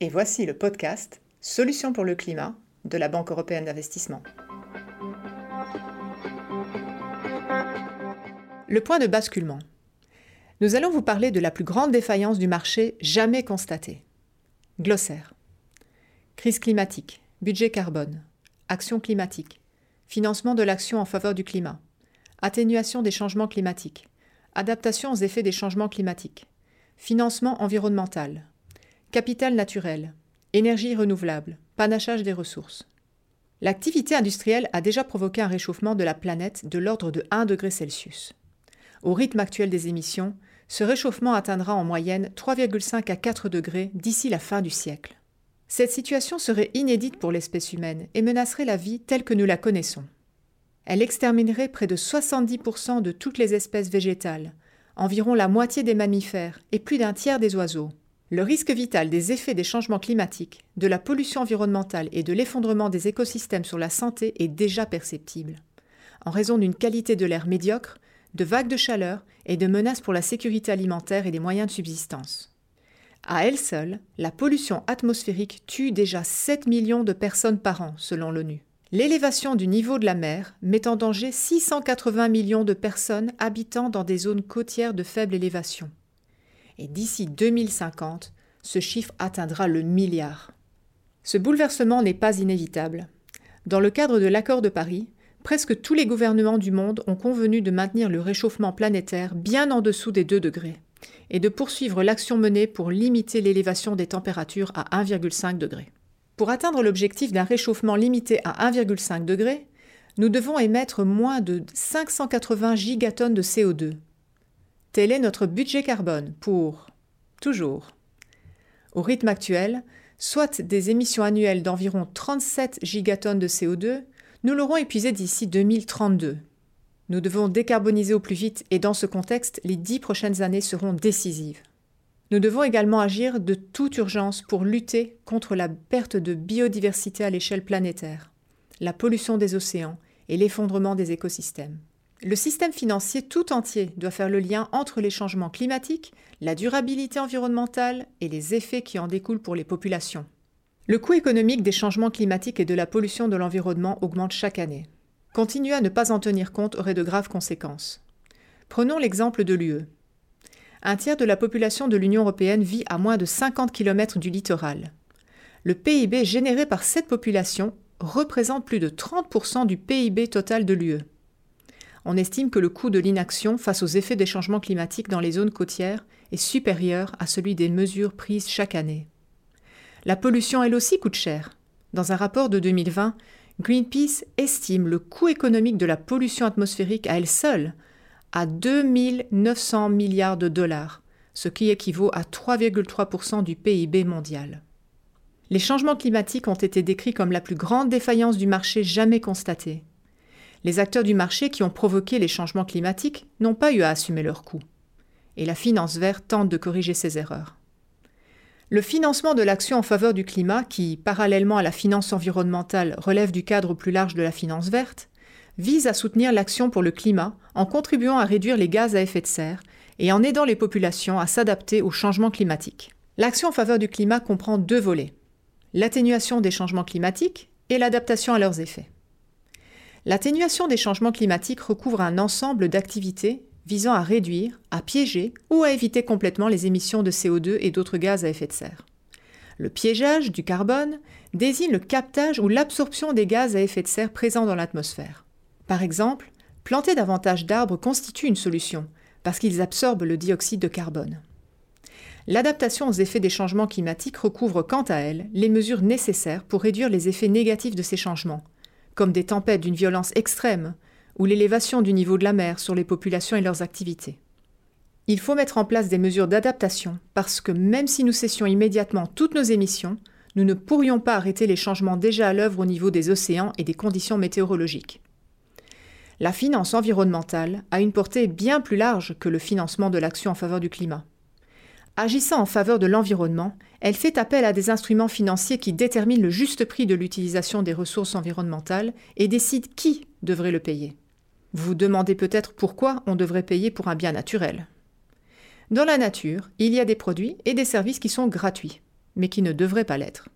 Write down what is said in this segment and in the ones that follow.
et voici le podcast Solutions pour le climat de la Banque européenne d'investissement. Le point de basculement. Nous allons vous parler de la plus grande défaillance du marché jamais constatée. Glossaire. Crise climatique, budget carbone, action climatique, financement de l'action en faveur du climat, atténuation des changements climatiques, adaptation aux effets des changements climatiques, financement environnemental, Capital naturel, énergie renouvelable, panachage des ressources. L'activité industrielle a déjà provoqué un réchauffement de la planète de l'ordre de 1 degré Celsius. Au rythme actuel des émissions, ce réchauffement atteindra en moyenne 3,5 à 4 degrés d'ici la fin du siècle. Cette situation serait inédite pour l'espèce humaine et menacerait la vie telle que nous la connaissons. Elle exterminerait près de 70% de toutes les espèces végétales, environ la moitié des mammifères et plus d'un tiers des oiseaux. Le risque vital des effets des changements climatiques, de la pollution environnementale et de l'effondrement des écosystèmes sur la santé est déjà perceptible, en raison d'une qualité de l'air médiocre, de vagues de chaleur et de menaces pour la sécurité alimentaire et des moyens de subsistance. À elle seule, la pollution atmosphérique tue déjà 7 millions de personnes par an, selon l'ONU. L'élévation du niveau de la mer met en danger 680 millions de personnes habitant dans des zones côtières de faible élévation et d'ici 2050, ce chiffre atteindra le milliard. Ce bouleversement n'est pas inévitable. Dans le cadre de l'accord de Paris, presque tous les gouvernements du monde ont convenu de maintenir le réchauffement planétaire bien en dessous des 2 degrés et de poursuivre l'action menée pour limiter l'élévation des températures à 1,5 degré. Pour atteindre l'objectif d'un réchauffement limité à 1,5 degré, nous devons émettre moins de 580 gigatonnes de CO2, Tel est notre budget carbone pour toujours. Au rythme actuel, soit des émissions annuelles d'environ 37 gigatonnes de CO2, nous l'aurons épuisé d'ici 2032. Nous devons décarboniser au plus vite et dans ce contexte, les dix prochaines années seront décisives. Nous devons également agir de toute urgence pour lutter contre la perte de biodiversité à l'échelle planétaire, la pollution des océans et l'effondrement des écosystèmes. Le système financier tout entier doit faire le lien entre les changements climatiques, la durabilité environnementale et les effets qui en découlent pour les populations. Le coût économique des changements climatiques et de la pollution de l'environnement augmente chaque année. Continuer à ne pas en tenir compte aurait de graves conséquences. Prenons l'exemple de l'UE. Un tiers de la population de l'Union européenne vit à moins de 50 km du littoral. Le PIB généré par cette population représente plus de 30% du PIB total de l'UE on estime que le coût de l'inaction face aux effets des changements climatiques dans les zones côtières est supérieur à celui des mesures prises chaque année. La pollution, elle aussi, coûte cher. Dans un rapport de 2020, Greenpeace estime le coût économique de la pollution atmosphérique à elle seule à 2900 milliards de dollars, ce qui équivaut à 3,3% du PIB mondial. Les changements climatiques ont été décrits comme la plus grande défaillance du marché jamais constatée les acteurs du marché qui ont provoqué les changements climatiques n'ont pas eu à assumer leurs coûts. Et la finance verte tente de corriger ces erreurs. Le financement de l'action en faveur du climat, qui, parallèlement à la finance environnementale, relève du cadre plus large de la finance verte, vise à soutenir l'action pour le climat en contribuant à réduire les gaz à effet de serre et en aidant les populations à s'adapter aux changements climatiques. L'action en faveur du climat comprend deux volets l'atténuation des changements climatiques et l'adaptation à leurs effets. L'atténuation des changements climatiques recouvre un ensemble d'activités visant à réduire, à piéger ou à éviter complètement les émissions de CO2 et d'autres gaz à effet de serre. Le piégeage du carbone désigne le captage ou l'absorption des gaz à effet de serre présents dans l'atmosphère. Par exemple, planter davantage d'arbres constitue une solution, parce qu'ils absorbent le dioxyde de carbone. L'adaptation aux effets des changements climatiques recouvre quant à elle les mesures nécessaires pour réduire les effets négatifs de ces changements, comme des tempêtes d'une violence extrême, ou l'élévation du niveau de la mer sur les populations et leurs activités. Il faut mettre en place des mesures d'adaptation parce que même si nous cessions immédiatement toutes nos émissions, nous ne pourrions pas arrêter les changements déjà à l'œuvre au niveau des océans et des conditions météorologiques. La finance environnementale a une portée bien plus large que le financement de l'action en faveur du climat. Agissant en faveur de l'environnement, elle fait appel à des instruments financiers qui déterminent le juste prix de l'utilisation des ressources environnementales et décident qui devrait le payer. Vous demandez peut-être pourquoi on devrait payer pour un bien naturel. Dans la nature, il y a des produits et des services qui sont gratuits mais qui ne devrait pas l'être.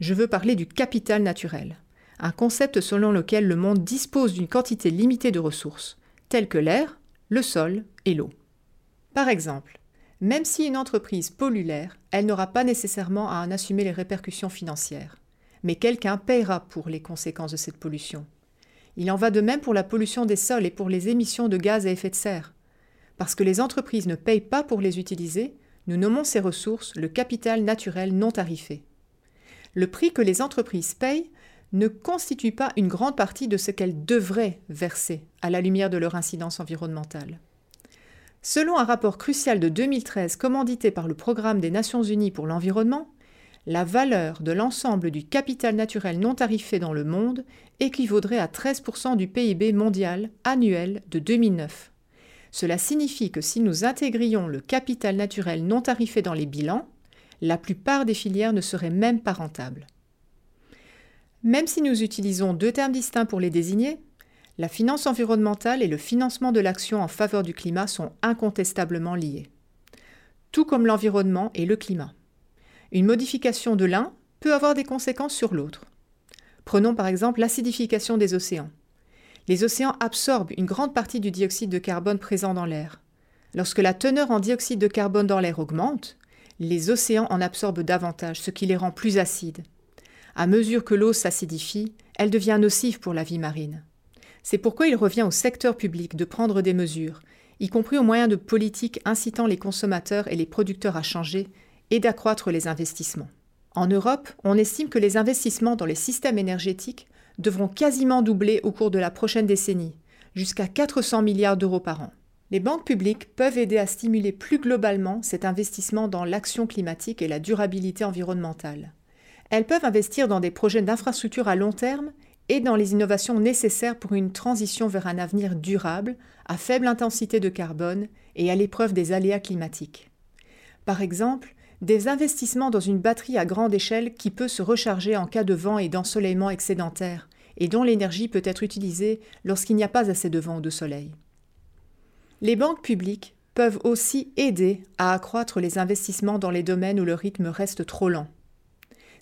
Je veux parler du capital naturel, un concept selon lequel le monde dispose d'une quantité limitée de ressources, telles que l'air, le sol et l'eau. Par exemple, même si une entreprise pollue l'air, elle n'aura pas nécessairement à en assumer les répercussions financières, mais quelqu'un payera pour les conséquences de cette pollution. Il en va de même pour la pollution des sols et pour les émissions de gaz à effet de serre. Parce que les entreprises ne payent pas pour les utiliser, nous nommons ces ressources le capital naturel non tarifé. Le prix que les entreprises payent ne constitue pas une grande partie de ce qu'elles devraient verser à la lumière de leur incidence environnementale. Selon un rapport crucial de 2013 commandité par le Programme des Nations Unies pour l'environnement, la valeur de l'ensemble du capital naturel non tarifé dans le monde équivaudrait à 13% du PIB mondial annuel de 2009. Cela signifie que si nous intégrions le capital naturel non tarifé dans les bilans, la plupart des filières ne seraient même pas rentables. Même si nous utilisons deux termes distincts pour les désigner, la finance environnementale et le financement de l'action en faveur du climat sont incontestablement liés, tout comme l'environnement et le climat. Une modification de l'un peut avoir des conséquences sur l'autre. Prenons par exemple l'acidification des océans les océans absorbent une grande partie du dioxyde de carbone présent dans l'air. Lorsque la teneur en dioxyde de carbone dans l'air augmente, les océans en absorbent davantage, ce qui les rend plus acides. À mesure que l'eau s'acidifie, elle devient nocive pour la vie marine. C'est pourquoi il revient au secteur public de prendre des mesures, y compris au moyen de politiques incitant les consommateurs et les producteurs à changer, et d'accroître les investissements. En Europe, on estime que les investissements dans les systèmes énergétiques devront quasiment doubler au cours de la prochaine décennie, jusqu'à 400 milliards d'euros par an. Les banques publiques peuvent aider à stimuler plus globalement cet investissement dans l'action climatique et la durabilité environnementale. Elles peuvent investir dans des projets d'infrastructures à long terme et dans les innovations nécessaires pour une transition vers un avenir durable, à faible intensité de carbone et à l'épreuve des aléas climatiques. Par exemple, des investissements dans une batterie à grande échelle qui peut se recharger en cas de vent et d'ensoleillement excédentaire, et dont l'énergie peut être utilisée lorsqu'il n'y a pas assez de vent ou de soleil. Les banques publiques peuvent aussi aider à accroître les investissements dans les domaines où le rythme reste trop lent.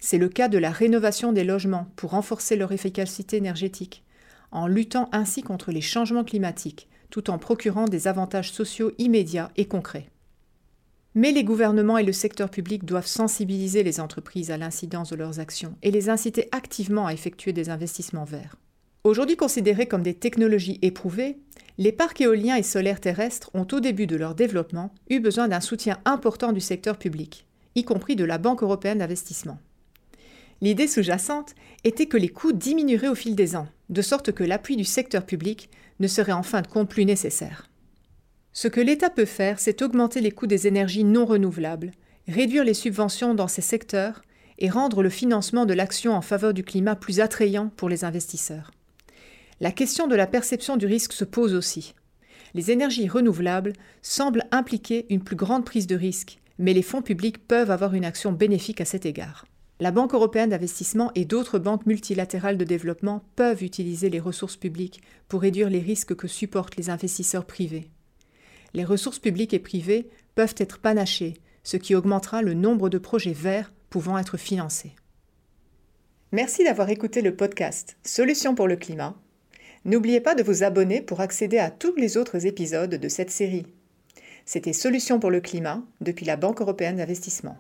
C'est le cas de la rénovation des logements pour renforcer leur efficacité énergétique, en luttant ainsi contre les changements climatiques, tout en procurant des avantages sociaux immédiats et concrets. Mais les gouvernements et le secteur public doivent sensibiliser les entreprises à l'incidence de leurs actions et les inciter activement à effectuer des investissements verts. Aujourd'hui considérés comme des technologies éprouvées, les parcs éoliens et solaires terrestres ont au début de leur développement eu besoin d'un soutien important du secteur public, y compris de la Banque européenne d'investissement. L'idée sous-jacente était que les coûts diminueraient au fil des ans, de sorte que l'appui du secteur public ne serait en fin de compte plus nécessaire. Ce que l'État peut faire, c'est augmenter les coûts des énergies non renouvelables, réduire les subventions dans ces secteurs et rendre le financement de l'action en faveur du climat plus attrayant pour les investisseurs. La question de la perception du risque se pose aussi. Les énergies renouvelables semblent impliquer une plus grande prise de risque, mais les fonds publics peuvent avoir une action bénéfique à cet égard. La Banque européenne d'investissement et d'autres banques multilatérales de développement peuvent utiliser les ressources publiques pour réduire les risques que supportent les investisseurs privés les ressources publiques et privées peuvent être panachées, ce qui augmentera le nombre de projets verts pouvant être financés. Merci d'avoir écouté le podcast Solutions pour le climat. N'oubliez pas de vous abonner pour accéder à tous les autres épisodes de cette série. C'était Solutions pour le climat depuis la Banque européenne d'investissement.